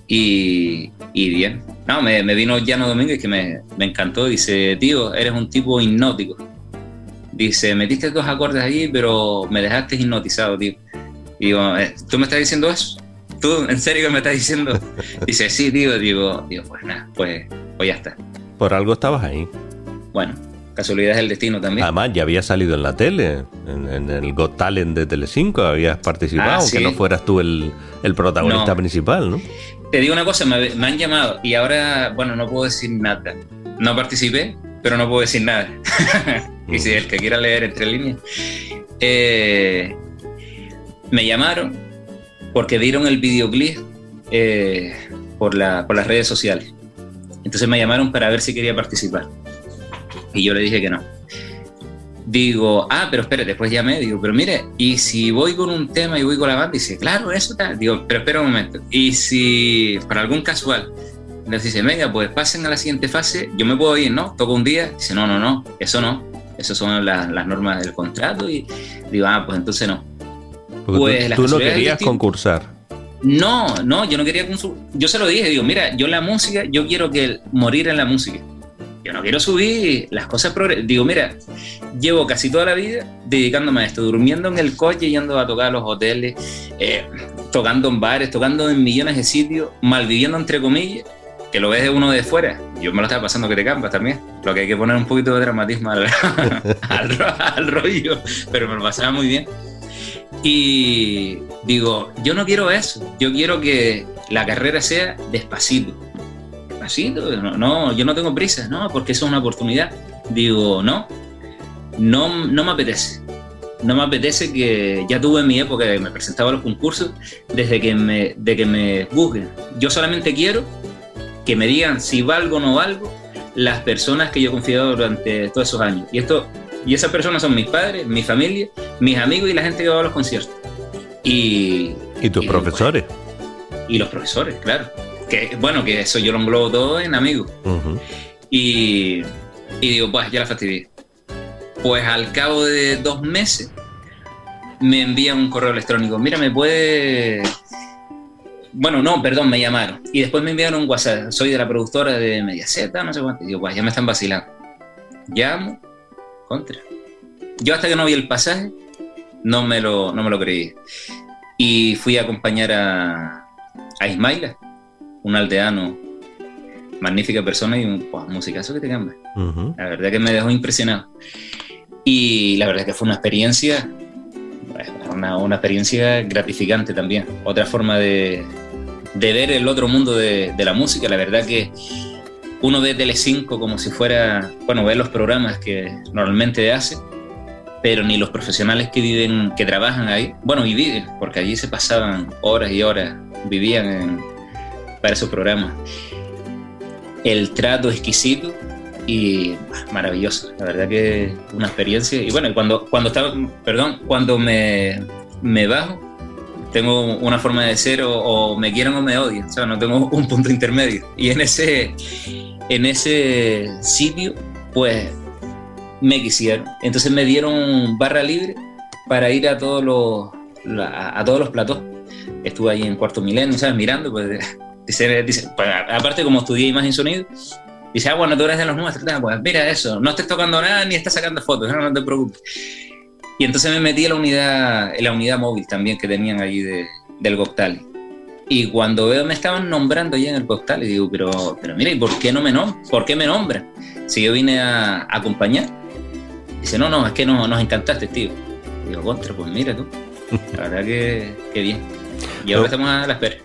Y, y bien. No, me, me vino Llano Domínguez que me, me, encantó. Dice, tío, eres un tipo hipnótico. Dice, metiste dos acordes ahí, pero me dejaste hipnotizado, tío. Y digo, eh, ¿tú me estás diciendo eso? ¿Tú en serio que me estás diciendo? Dice, sí, tío. Digo, digo pues nada, pues, pues ya está. Por algo estabas ahí. Bueno, casualidades del destino también. Además, ya había salido en la tele, en, el Got Talent de Telecinco, habías participado, ah, aunque no fueras tú el, protagonista principal, ¿no? Te digo una cosa, me, han llamado y ahora, bueno, no puedo decir nada. No participé, pero no puedo decir nada. y si el que quiera leer entre líneas. Eh, me llamaron porque dieron el videoclip eh, por, la, por las redes sociales. Entonces me llamaron para ver si quería participar. Y yo le dije que no. Digo, ah, pero espere, después llamé, digo, pero mire, y si voy con un tema y voy con la banda, dice, claro, eso está. Digo, pero espera un momento. Y si, para algún casual, les dice, venga, pues pasen a la siguiente fase, yo me puedo ir, ¿no? Toco un día, dice, no, no, no, eso no. Esas son las, normas del contrato. Y digo, ah, pues entonces no. pues tú, tú no querías concursar. No, no, yo no quería concursar. Yo se lo dije, digo, mira, yo la música, yo quiero que morir en la música yo no quiero subir las cosas Digo, mira, llevo casi toda la vida dedicándome a esto, durmiendo en el coche, yendo a tocar a los hoteles, eh, tocando en bares, tocando en millones de sitios, malviviendo entre comillas, que lo ves de uno de fuera. Yo me lo estaba pasando que te campas también. Lo que hay que poner un poquito de dramatismo al, al rollo, pero me lo pasaba muy bien. Y digo, yo no quiero eso, yo quiero que la carrera sea despacito así, no, no, yo no tengo prisa, no, porque eso es una oportunidad. Digo, no, no, no me apetece. No me apetece que ya tuve mi época de que me presentaba a los concursos desde que me, de que me busquen. Yo solamente quiero que me digan si valgo o no valgo las personas que yo he confiado durante todos esos años. Y esto y esas personas son mis padres, mi familia, mis amigos y la gente que va a los conciertos. Y, ¿Y tus profesores. y los profesores, claro que bueno, que eso yo lo englobo todo en amigos. y, y digo, pues ya la fastidié. Pues al cabo de dos meses me envían un correo electrónico. Mira, me puede. Bueno, no, perdón, me llamaron. Y después me enviaron un WhatsApp. Soy de la productora de Mediaset, no sé cuánto. Y digo, pues ya me están vacilando. llamo, contra. Yo hasta que no vi el pasaje, no me lo, no me lo creí. Y fui a acompañar a, a Ismaila, un aldeano, magnífica persona y un pues, musicazo que te cambia. La verdad que me dejó impresionado. Y la verdad que fue una experiencia, una, una experiencia gratificante también. Otra forma de, de ver el otro mundo de, de, la música. La verdad que uno ve Telecinco como si fuera, bueno, ve los programas que normalmente hace, pero ni los profesionales que viven, que trabajan ahí, bueno, y viven, porque allí se pasaban horas y horas, vivían en, para esos programas. El trato exquisito y maravilloso, la verdad que una experiencia. Y bueno, cuando, cuando estaba, perdón, cuando me, me bajo, tengo una forma de ser o, me quieren o me odian, o sea, no tengo un punto intermedio. Y en ese, en ese sitio, pues me quisieron. Entonces me dieron barra libre para ir a todos los, a, a todos los platos. Estuve ahí en Cuarto Milenio, ¿sabes? Mirando, pues, dice, dice, aparte como estudié imagen y sonido, dice, ah, bueno, tú eres de los nuestros, pues mira eso, no estés tocando nada ni estás sacando fotos, no, no te preocupes. Y entonces me metí en la unidad, en la unidad móvil también que tenían allí de, del Goctali. Y cuando veo, me estaban nombrando ya en el Goctali, digo, pero, pero mira, ¿y por qué no me nombran? ¿Por qué me nombran? Si yo vine a, a acompañar. Dice, no, no, es que no, nos encantaste, tío. digo, contra, pues mira tú. La verdad que, que bien. Y ahora estamos a la espera.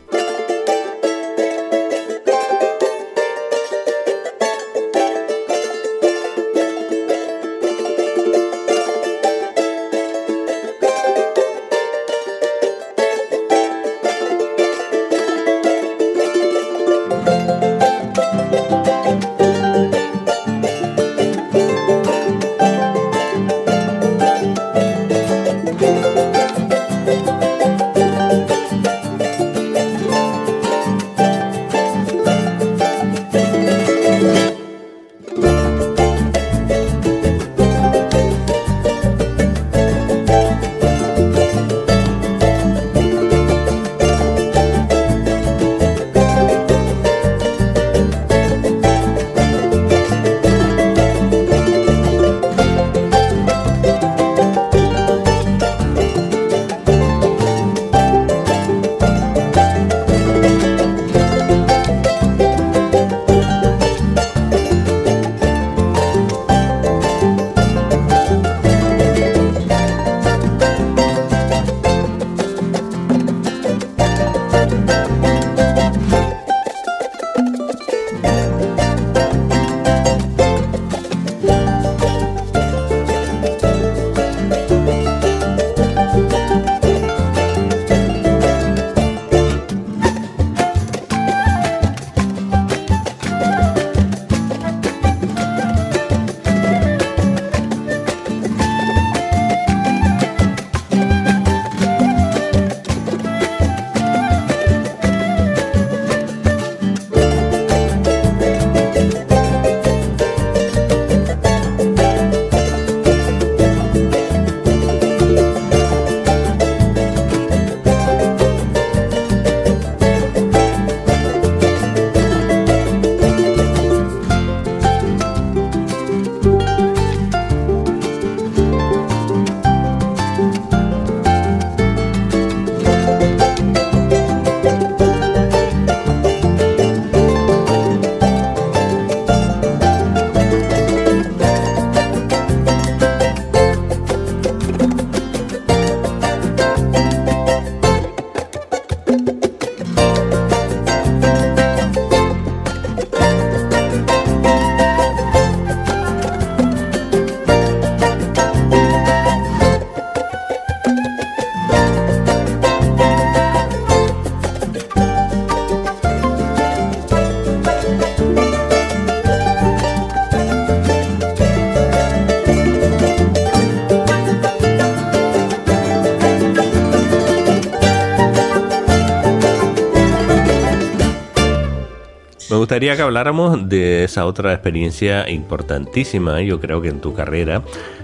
Gustaría que habláramos de esa otra experiencia importantísima, yo creo que en tu carrera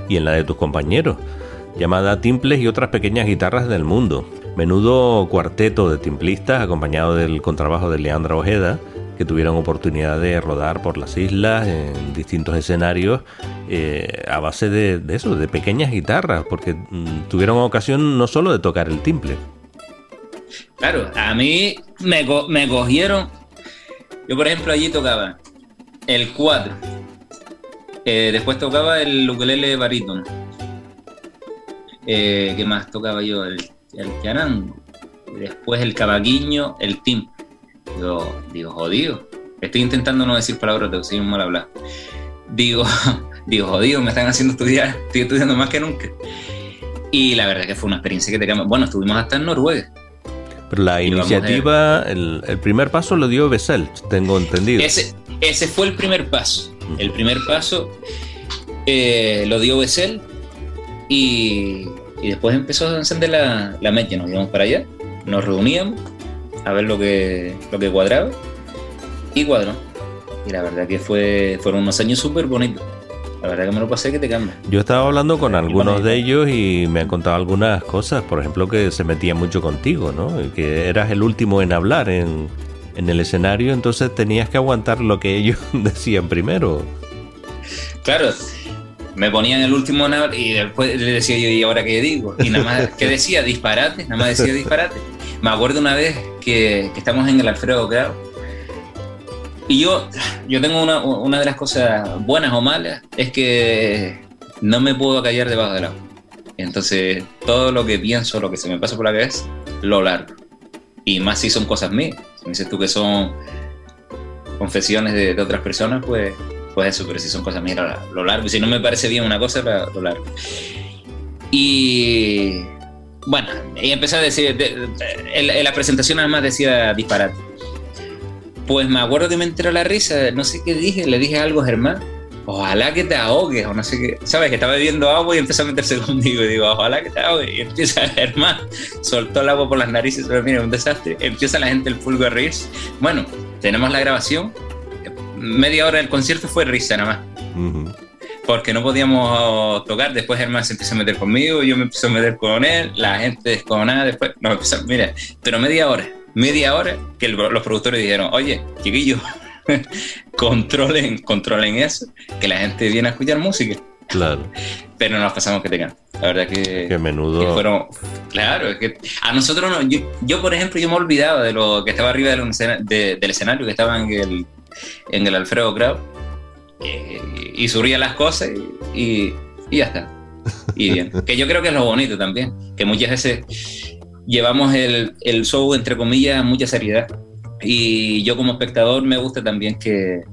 y en la de tus compañeros, llamada Timples y otras pequeñas guitarras del mundo. Menudo cuarteto de timplistas acompañado del contrabajo de Leandra Ojeda, que tuvieron oportunidad de rodar por las islas en distintos escenarios eh, a base de, eso, de pequeñas guitarras, porque mm, tuvieron ocasión no solo de tocar el timple. Claro, a mí me cogieron. Yo, por ejemplo, allí tocaba el 4. Eh, después tocaba el ukelele barítono. Eh, ¿Qué más tocaba yo? El, el charango. Después el cavaquinho, el timple. Digo, digo, jodido. Estoy intentando no decir palabras, pero soy un mal hablar. Digo, digo, jodido, me están haciendo estudiar, estoy estudiando más que nunca. Y la verdad que fue una experiencia que te cambia. Bueno, estuvimos hasta en Noruega. Pero la iniciativa, el, el, primer paso lo dio Bessel, tengo entendido. Ese, ese fue el primer paso. El primer paso eh, lo dio Bessel y, y, después empezó a encender la, la mecha. Nos íbamos para allá, nos reuníamos a ver lo que, lo que cuadraba y cuadró. Y la verdad que fue, fueron unos años súper bonitos. La verdad que me lo pasé que te cambia. Yo estaba hablando con algunos de ellos y me han contado algunas cosas. Por ejemplo, que se metía mucho contigo, ¿no? Que eras el último en hablar en, en el escenario, entonces tenías que aguantar lo que ellos decían primero. Claro, me ponían el último en hablar y después le decía yo, ¿y ahora qué digo? Y nada más, ¿qué decía? Disparate, nada más decía disparate. Me acuerdo una vez que, que estamos en el Alfredo Grau y yo, yo tengo una, una, de las cosas buenas o malas, es que no me puedo callar debajo del agua. Entonces, todo lo que pienso, lo que se me pasa por la cabeza, lo largo. Y más si son cosas mías. Si me dices tú que son confesiones de, de otras personas, pues, pues eso, pero si son cosas mías, lo, largo. Y si no me parece bien una cosa, lo, largo. Y bueno, y empecé a decir, de, de, en, en la presentación además decía disparate. Pues me acuerdo que me entró la risa, no sé qué dije, le dije algo a Germán, ojalá que te ahogues, o no sé qué, ¿sabes? Que estaba bebiendo agua y empezó a meterse conmigo, y digo, ojalá que te ahogues, y empieza Germán, soltó el agua por las narices, pero mira, un desastre, empieza la gente el pulgo a reírse. Bueno, tenemos la grabación, media hora del concierto fue risa nada más. Uh -huh. Porque no podíamos tocar, después Germán se empezó a meter conmigo, yo me empecé a meter con él, la gente desconada, después, no, empezó, mira, pero media hora, media hora que el, los productores dijeron, oye, chiquillos, controlen, controlen eso, que la gente viene a escuchar música. Claro. Pero nos pasamos que tengan. La verdad que. Qué menudo. Que fueron, claro, es que a nosotros no. Yo, yo, por ejemplo, yo me olvidaba de lo que estaba arriba del, de, del escenario, que estaba en el, en el Alfredo Grau. Eh, y subía las cosas y, y, y ya está. Y bien. que yo creo que es lo bonito también. Que muchas veces llevamos el, el show, entre comillas, mucha seriedad. Y yo como espectador me gusta también que,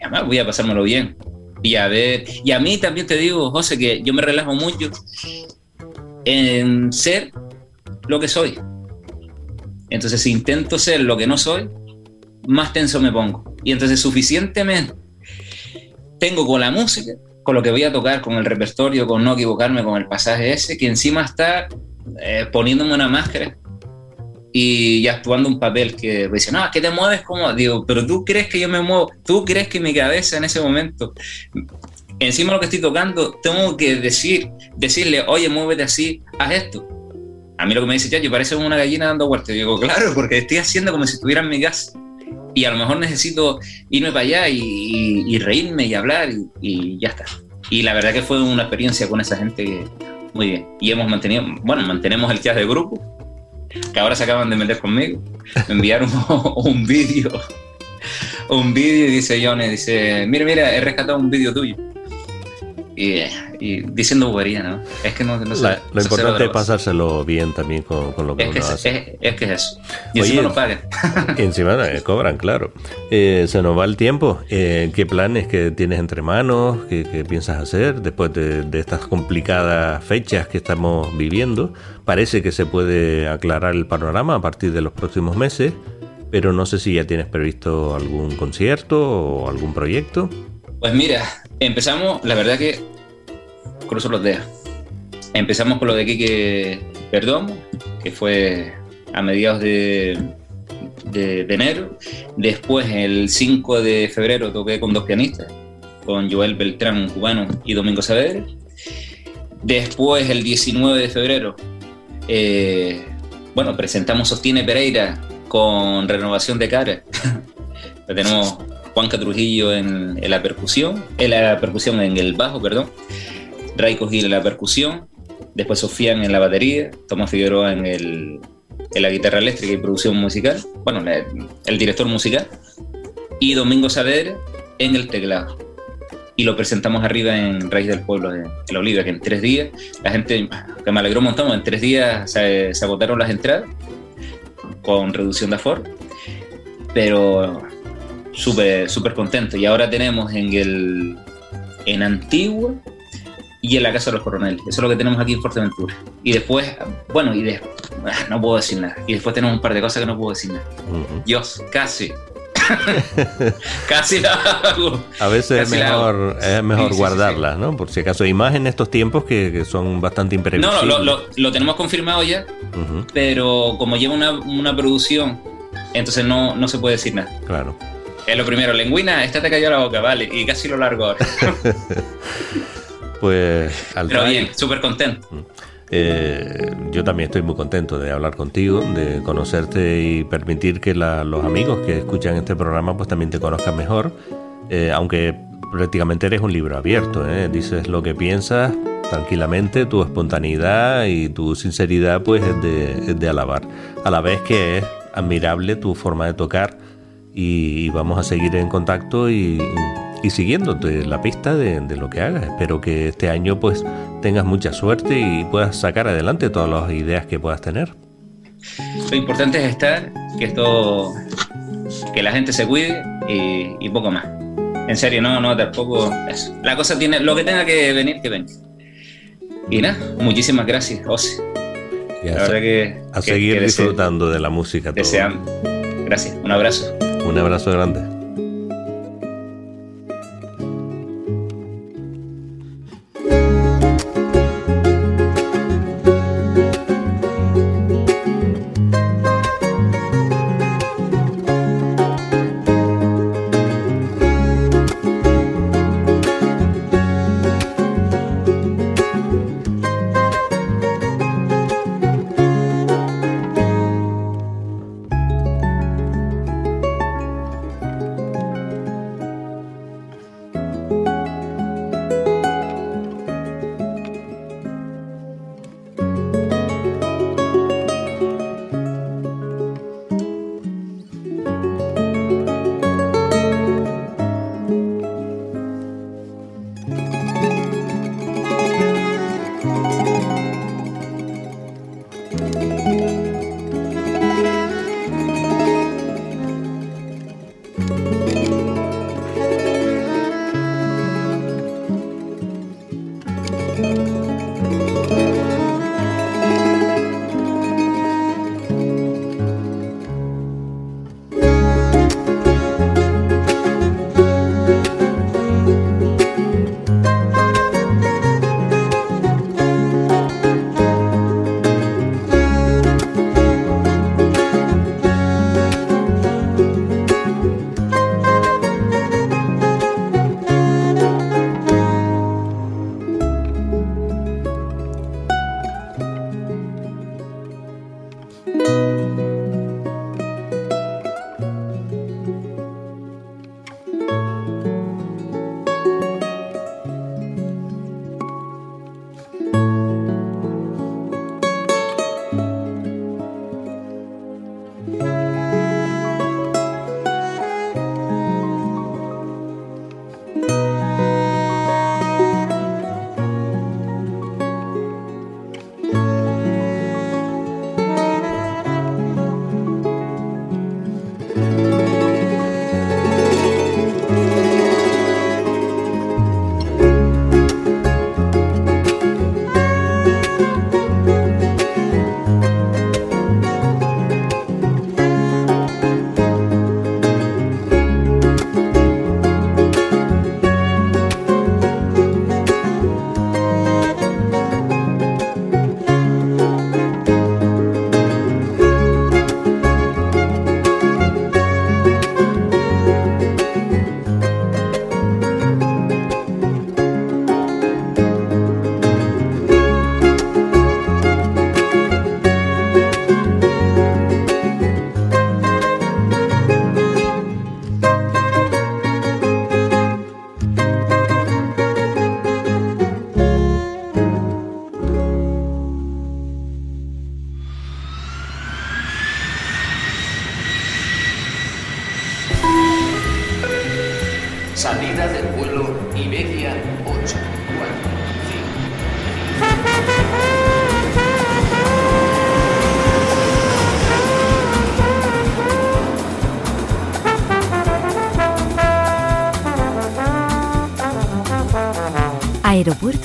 además voy a pasármelo bien. Y a ver, y a mí también te digo, José, que yo me relajo mucho en ser lo que soy. Entonces, si intento ser lo que no soy, más tenso me pongo. Y entonces, suficientemente tengo con la música, con lo que voy a tocar, con el repertorio, con no equivocarme con el pasaje ese, que encima está eh, poniéndome una máscara y actuando un papel que dice, no, que te mueves como, digo, pero tú crees que yo me muevo, tú crees que mi cabeza en ese momento, encima de lo que estoy tocando, tengo que decir, decirle, oye, muévete así, haz esto. A mí lo que me dice, yo parece una gallina dando vueltas. Yo digo, claro, porque estoy haciendo como si estuviera en mi casa. Y a lo mejor necesito irme para allá y, y, y reírme y hablar y, y, ya está. Y la verdad que fue una experiencia con esa gente muy bien. Y hemos mantenido, bueno, mantenemos el jazz de grupo, que ahora se acaban de meter conmigo. Me enviaron un vídeo, un vídeo y dice Johnny, dice, mira, mira, he rescatado un vídeo tuyo. Y, y, diciendo bobería, ¿no? Es que no, no sé, La, Lo importante es pasárselo bien también con, con lo que es uno que hace. Es, es, que es eso. Y Oye, encima lo pagan. encima eh, cobran, claro. Eh, se nos va el tiempo. Eh, ¿Qué planes que tienes entre manos? ¿Qué, qué piensas hacer después de, de, estas complicadas fechas que estamos viviendo? Parece que se puede aclarar el panorama a partir de los próximos meses, pero no sé si ya tienes previsto algún concierto o algún proyecto. Pues mira, empezamos, la verdad que cruzo los dedos. Empezamos con lo de Quique Perdomo, que fue a mediados de, de, enero. Después, el 5 de febrero, toqué con dos pianistas, con Joel Beltrán, cubano, y Domingo Saavedra. Después, el 19 de febrero, eh, bueno, presentamos Sostiene Pereira con renovación de cara tenemos Juanca Trujillo en, la percusión, en la percusión en el bajo, perdón, Raico Gil en la percusión, después Sofían en la batería, Tomás Figueroa en, el, en la guitarra eléctrica y producción musical, bueno, el director musical, y Domingo Saavedra en el teclado. Y lo presentamos arriba en Raíz del Pueblo de La Oliva, que en tres días, la gente, que me alegró un en tres días se, se agotaron las entradas con reducción de aforo, pero súper súper contento. Y ahora tenemos en el en Antigua y en la Casa de los Coroneles. Eso es lo que tenemos aquí en Fuerteventura. Y después, bueno, y después, no puedo decir nada. Y después tenemos un par de cosas que no puedo decir nada. Dios, casi. Casi la hago. A veces es mejor, es mejor guardarlas, ¿no? Por si acaso, y más en estos tiempos que, son bastante imprevisibles. No, lo, lo, tenemos confirmado ya, pero como lleva una, una producción, entonces no, no se puede decir nada. Claro. Es lo primero, lengüina, esta te cayó la boca, vale, y casi lo largo ahora. pues, al Pero bien, súper contento. Eh, yo también estoy muy contento de hablar contigo, de conocerte y permitir que los amigos que escuchan este programa pues también te conozcan mejor, eh, aunque prácticamente eres un libro abierto, ¿eh? dices lo que piensas tranquilamente, tu espontaneidad y tu sinceridad pues es de, alabar, a la vez que es admirable tu forma de tocar y vamos a seguir en contacto y y siguiéndote la pista de, lo que hagas. Espero que este año pues tengas mucha suerte y puedas sacar adelante todas las ideas que puedas tener. Lo importante es estar, que esto, que la gente se cuide y, poco más. En serio, no, no, tampoco. La cosa tiene, lo que tenga que venir, que venga. Y nada, muchísimas gracias, Ose. la verdad que, a seguir disfrutando de la música. Deseando. Gracias, un abrazo. Un abrazo grande.